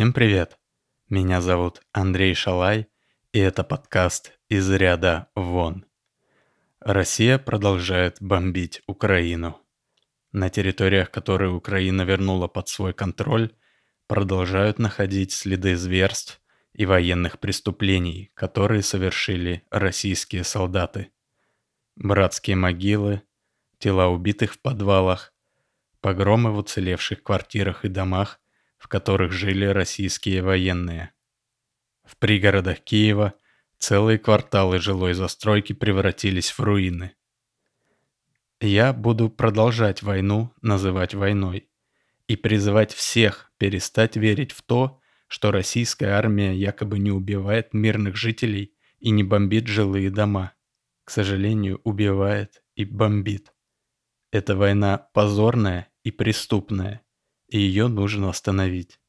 Всем привет! Меня зовут Андрей Шалай, и это подкаст «Из ряда вон». Россия продолжает бомбить Украину. На территориях, которые Украина вернула под свой контроль, продолжают находить следы зверств и военных преступлений, которые совершили российские солдаты. Братские могилы, тела убитых в подвалах, погромы в уцелевших квартирах и домах, в которых жили российские военные. В пригородах Киева целые кварталы жилой застройки превратились в руины. Я буду продолжать войну называть войной и призывать всех перестать верить в то, что российская армия якобы не убивает мирных жителей и не бомбит жилые дома. К сожалению, убивает и бомбит. Эта война позорная и преступная, и ее нужно остановить.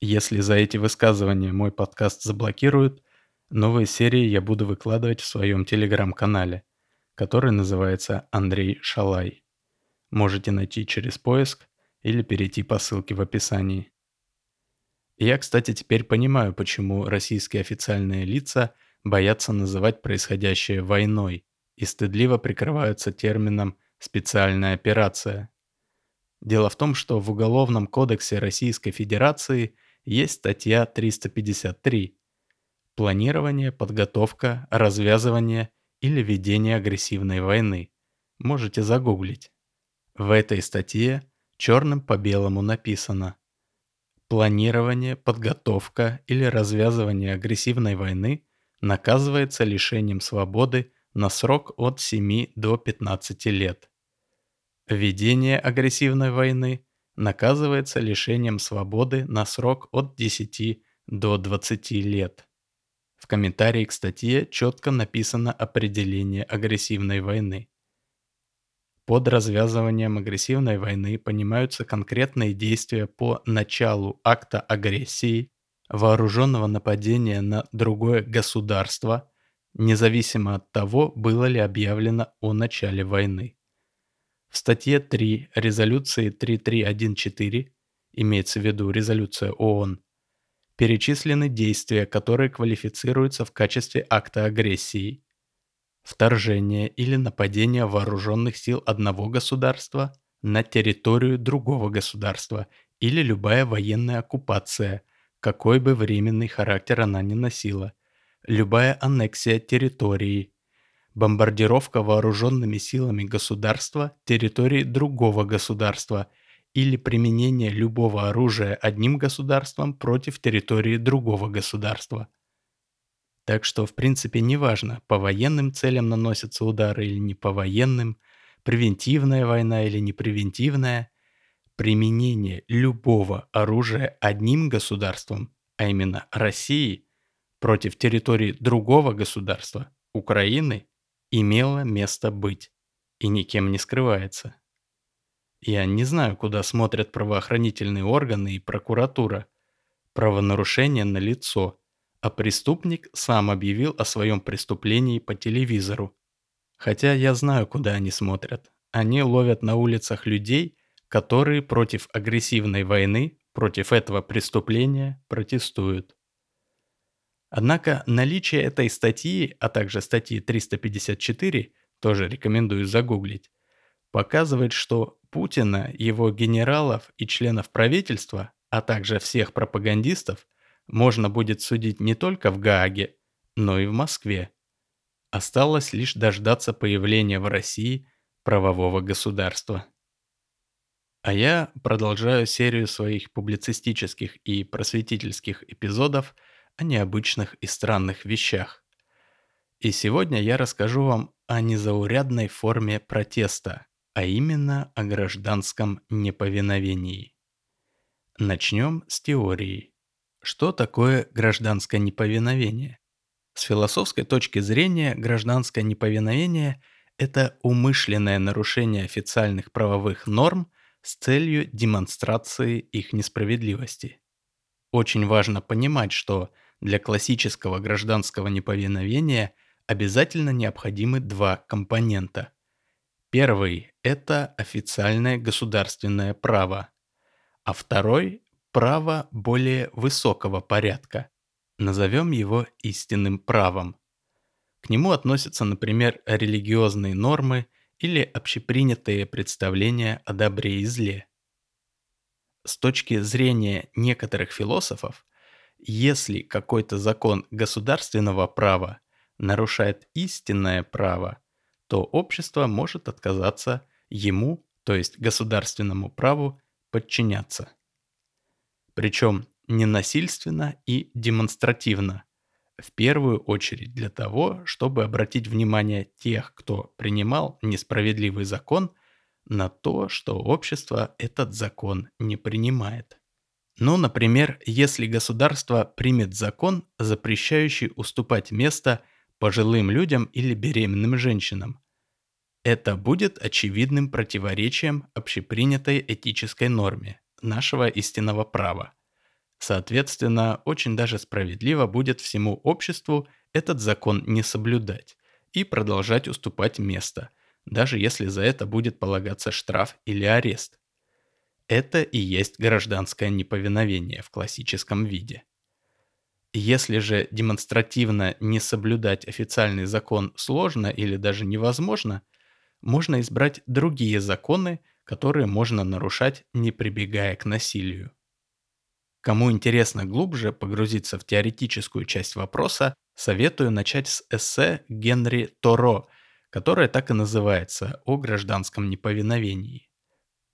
Если за эти высказывания мой подкаст заблокируют, новые серии я буду выкладывать в своем телеграм-канале, который называется Андрей Шалай. Можете найти через поиск или перейти по ссылке в описании. Я, кстати, теперь понимаю, почему российские официальные лица боятся называть происходящее войной и стыдливо прикрываются термином «специальная операция». Дело в том, что в Уголовном кодексе Российской Федерации есть статья 353 «Планирование, подготовка, развязывание или ведение агрессивной войны». Можете загуглить. В этой статье черным по белому написано «Планирование, подготовка или развязывание агрессивной войны наказывается лишением свободы на срок от 7 до 15 лет». Ведение агрессивной войны наказывается лишением свободы на срок от 10 до 20 лет. В комментарии к статье четко написано определение агрессивной войны. Под развязыванием агрессивной войны понимаются конкретные действия по началу акта агрессии, вооруженного нападения на другое государство, независимо от того, было ли объявлено о начале войны. В статье 3 резолюции 3314, имеется в виду резолюция ООН, перечислены действия, которые квалифицируются в качестве акта агрессии. Вторжение или нападение вооруженных сил одного государства на территорию другого государства или любая военная оккупация, какой бы временный характер она ни носила, любая аннексия территории, бомбардировка вооруженными силами государства территории другого государства или применение любого оружия одним государством против территории другого государства. Так что в принципе неважно, по военным целям наносятся удары или не по военным, превентивная война или не превентивная, применение любого оружия одним государством, а именно России, против территории другого государства, Украины, имело место быть и никем не скрывается. Я не знаю, куда смотрят правоохранительные органы и прокуратура. Правонарушение на лицо, а преступник сам объявил о своем преступлении по телевизору. Хотя я знаю, куда они смотрят. Они ловят на улицах людей, которые против агрессивной войны, против этого преступления протестуют. Однако наличие этой статьи, а также статьи 354, тоже рекомендую загуглить, показывает, что Путина, его генералов и членов правительства, а также всех пропагандистов, можно будет судить не только в Гааге, но и в Москве. Осталось лишь дождаться появления в России правового государства. А я продолжаю серию своих публицистических и просветительских эпизодов – о необычных и странных вещах. И сегодня я расскажу вам о незаурядной форме протеста, а именно о гражданском неповиновении. Начнем с теории. Что такое гражданское неповиновение? С философской точки зрения гражданское неповиновение – это умышленное нарушение официальных правовых норм с целью демонстрации их несправедливости. Очень важно понимать, что – для классического гражданского неповиновения обязательно необходимы два компонента. Первый – это официальное государственное право, а второй – право более высокого порядка. Назовем его истинным правом. К нему относятся, например, религиозные нормы или общепринятые представления о добре и зле. С точки зрения некоторых философов, если какой-то закон государственного права нарушает истинное право, то общество может отказаться ему, то есть государственному праву, подчиняться. Причем ненасильственно и демонстративно, в первую очередь для того, чтобы обратить внимание тех, кто принимал несправедливый закон, на то, что общество этот закон не принимает. Ну, например, если государство примет закон, запрещающий уступать место пожилым людям или беременным женщинам. Это будет очевидным противоречием общепринятой этической норме нашего истинного права. Соответственно, очень даже справедливо будет всему обществу этот закон не соблюдать и продолжать уступать место, даже если за это будет полагаться штраф или арест. Это и есть гражданское неповиновение в классическом виде. Если же демонстративно не соблюдать официальный закон сложно или даже невозможно, можно избрать другие законы, которые можно нарушать, не прибегая к насилию. Кому интересно глубже погрузиться в теоретическую часть вопроса, советую начать с эссе Генри Торо, которое так и называется «О гражданском неповиновении».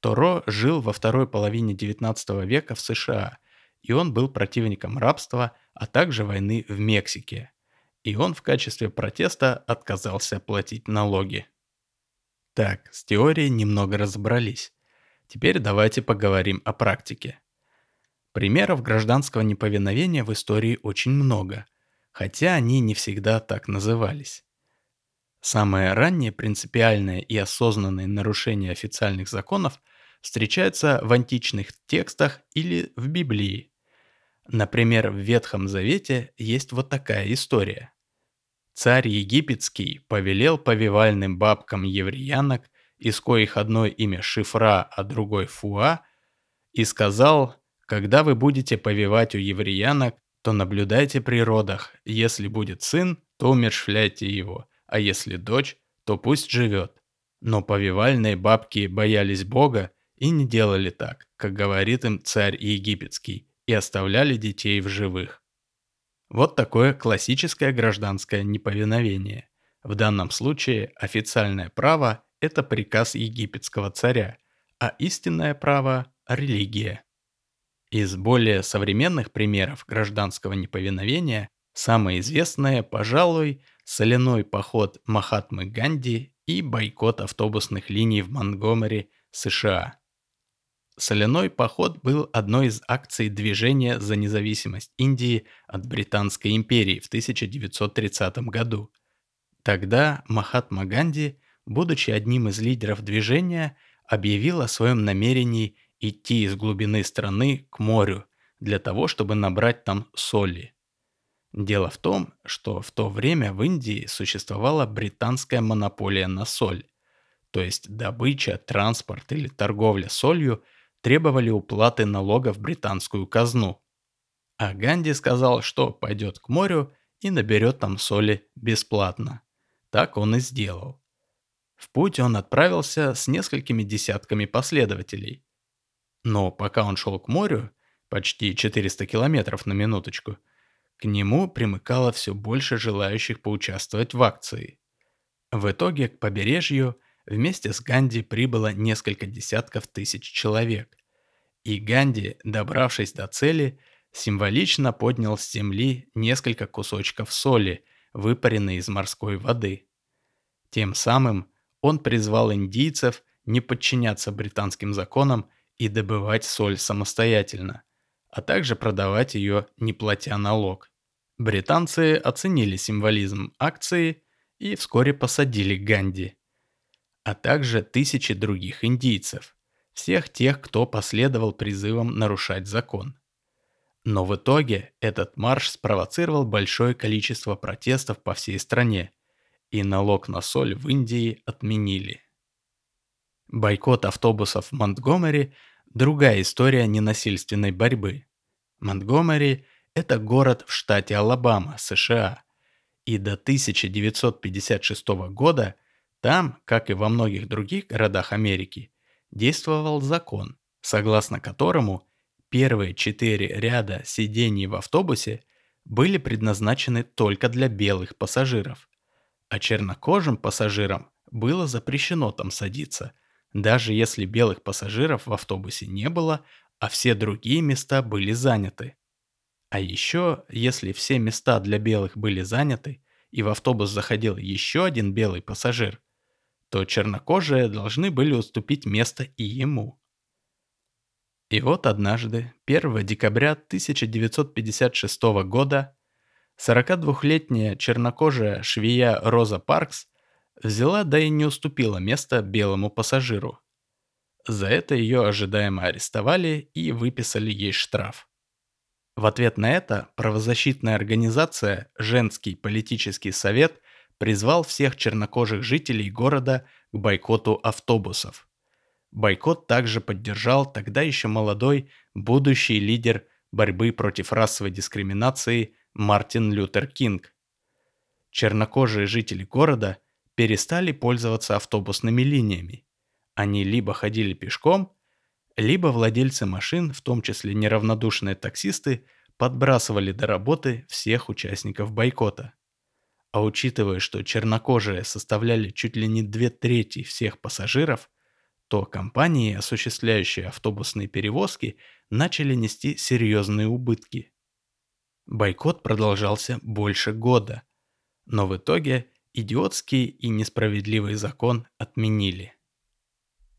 Торо жил во второй половине XIX века в США, и он был противником рабства, а также войны в Мексике. И он в качестве протеста отказался платить налоги. Так, с теорией немного разобрались. Теперь давайте поговорим о практике. Примеров гражданского неповиновения в истории очень много, хотя они не всегда так назывались. Самое раннее принципиальное и осознанное нарушение официальных законов встречается в античных текстах или в Библии. Например, в Ветхом Завете есть вот такая история. Царь египетский повелел повивальным бабкам евреянок, из коих одной имя Шифра, а другой Фуа, и сказал когда вы будете повивать у евреянок, то наблюдайте при родах. Если будет сын, то умершвляйте его, а если дочь, то пусть живет. Но повивальные бабки боялись Бога и не делали так, как говорит им царь египетский, и оставляли детей в живых. Вот такое классическое гражданское неповиновение. В данном случае официальное право – это приказ египетского царя, а истинное право – религия. Из более современных примеров гражданского неповиновения самое известное, пожалуй, соляной поход Махатмы Ганди и бойкот автобусных линий в Монгомери, США. Соляной поход был одной из акций движения за независимость Индии от Британской империи в 1930 году. Тогда Махатма Ганди, будучи одним из лидеров движения, объявил о своем намерении идти из глубины страны к морю для того, чтобы набрать там соли. Дело в том, что в то время в Индии существовала британская монополия на соль, то есть добыча, транспорт или торговля солью требовали уплаты налогов в британскую казну. А Ганди сказал, что пойдет к морю и наберет там соли бесплатно. Так он и сделал. В путь он отправился с несколькими десятками последователей – но пока он шел к морю, почти 400 километров на минуточку, к нему примыкало все больше желающих поучаствовать в акции. В итоге к побережью вместе с Ганди прибыло несколько десятков тысяч человек. И Ганди, добравшись до цели, символично поднял с земли несколько кусочков соли, выпаренной из морской воды. Тем самым он призвал индийцев не подчиняться британским законам и добывать соль самостоятельно, а также продавать ее, не платя налог. Британцы оценили символизм акции и вскоре посадили Ганди, а также тысячи других индийцев, всех тех, кто последовал призывам нарушать закон. Но в итоге этот марш спровоцировал большое количество протестов по всей стране, и налог на соль в Индии отменили. Бойкот автобусов в Монтгомери другая история ненасильственной борьбы. Монтгомери – это город в штате Алабама, США. И до 1956 года там, как и во многих других городах Америки, действовал закон, согласно которому первые четыре ряда сидений в автобусе были предназначены только для белых пассажиров, а чернокожим пассажирам было запрещено там садиться, даже если белых пассажиров в автобусе не было, а все другие места были заняты. А еще, если все места для белых были заняты, и в автобус заходил еще один белый пассажир, то чернокожие должны были уступить место и ему. И вот однажды, 1 декабря 1956 года, 42-летняя чернокожая швея Роза Паркс взяла да и не уступила место белому пассажиру. За это ее ожидаемо арестовали и выписали ей штраф. В ответ на это правозащитная организация «Женский политический совет» призвал всех чернокожих жителей города к бойкоту автобусов. Бойкот также поддержал тогда еще молодой будущий лидер борьбы против расовой дискриминации Мартин Лютер Кинг. Чернокожие жители города перестали пользоваться автобусными линиями. Они либо ходили пешком, либо владельцы машин, в том числе неравнодушные таксисты, подбрасывали до работы всех участников бойкота. А учитывая, что чернокожие составляли чуть ли не две трети всех пассажиров – то компании, осуществляющие автобусные перевозки, начали нести серьезные убытки. Бойкот продолжался больше года, но в итоге идиотский и несправедливый закон отменили.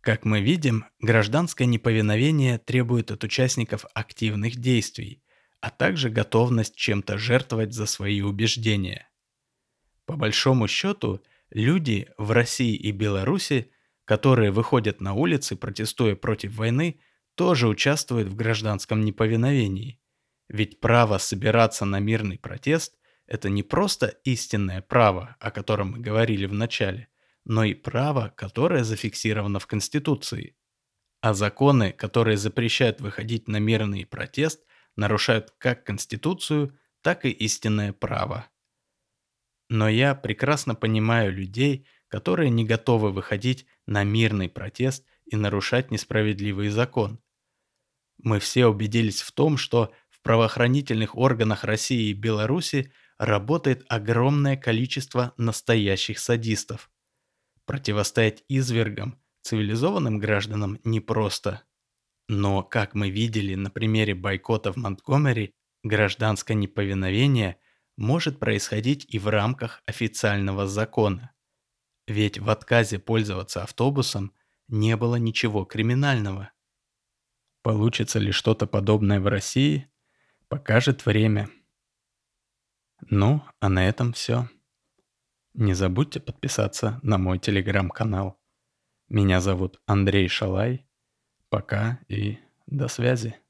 Как мы видим, гражданское неповиновение требует от участников активных действий, а также готовность чем-то жертвовать за свои убеждения. По большому счету, люди в России и Беларуси – которые выходят на улицы, протестуя против войны, тоже участвуют в гражданском неповиновении. Ведь право собираться на мирный протест – это не просто истинное право, о котором мы говорили в начале, но и право, которое зафиксировано в Конституции. А законы, которые запрещают выходить на мирный протест, нарушают как Конституцию, так и истинное право. Но я прекрасно понимаю людей, которые не готовы выходить на мирный протест и нарушать несправедливый закон. Мы все убедились в том, что в правоохранительных органах России и Беларуси работает огромное количество настоящих садистов. Противостоять извергам, цивилизованным гражданам непросто. Но, как мы видели на примере бойкота в Монтгомери, гражданское неповиновение может происходить и в рамках официального закона. Ведь в отказе пользоваться автобусом не было ничего криминального. Получится ли что-то подобное в России, покажет время. Ну, а на этом все. Не забудьте подписаться на мой телеграм-канал. Меня зовут Андрей Шалай. Пока и до связи.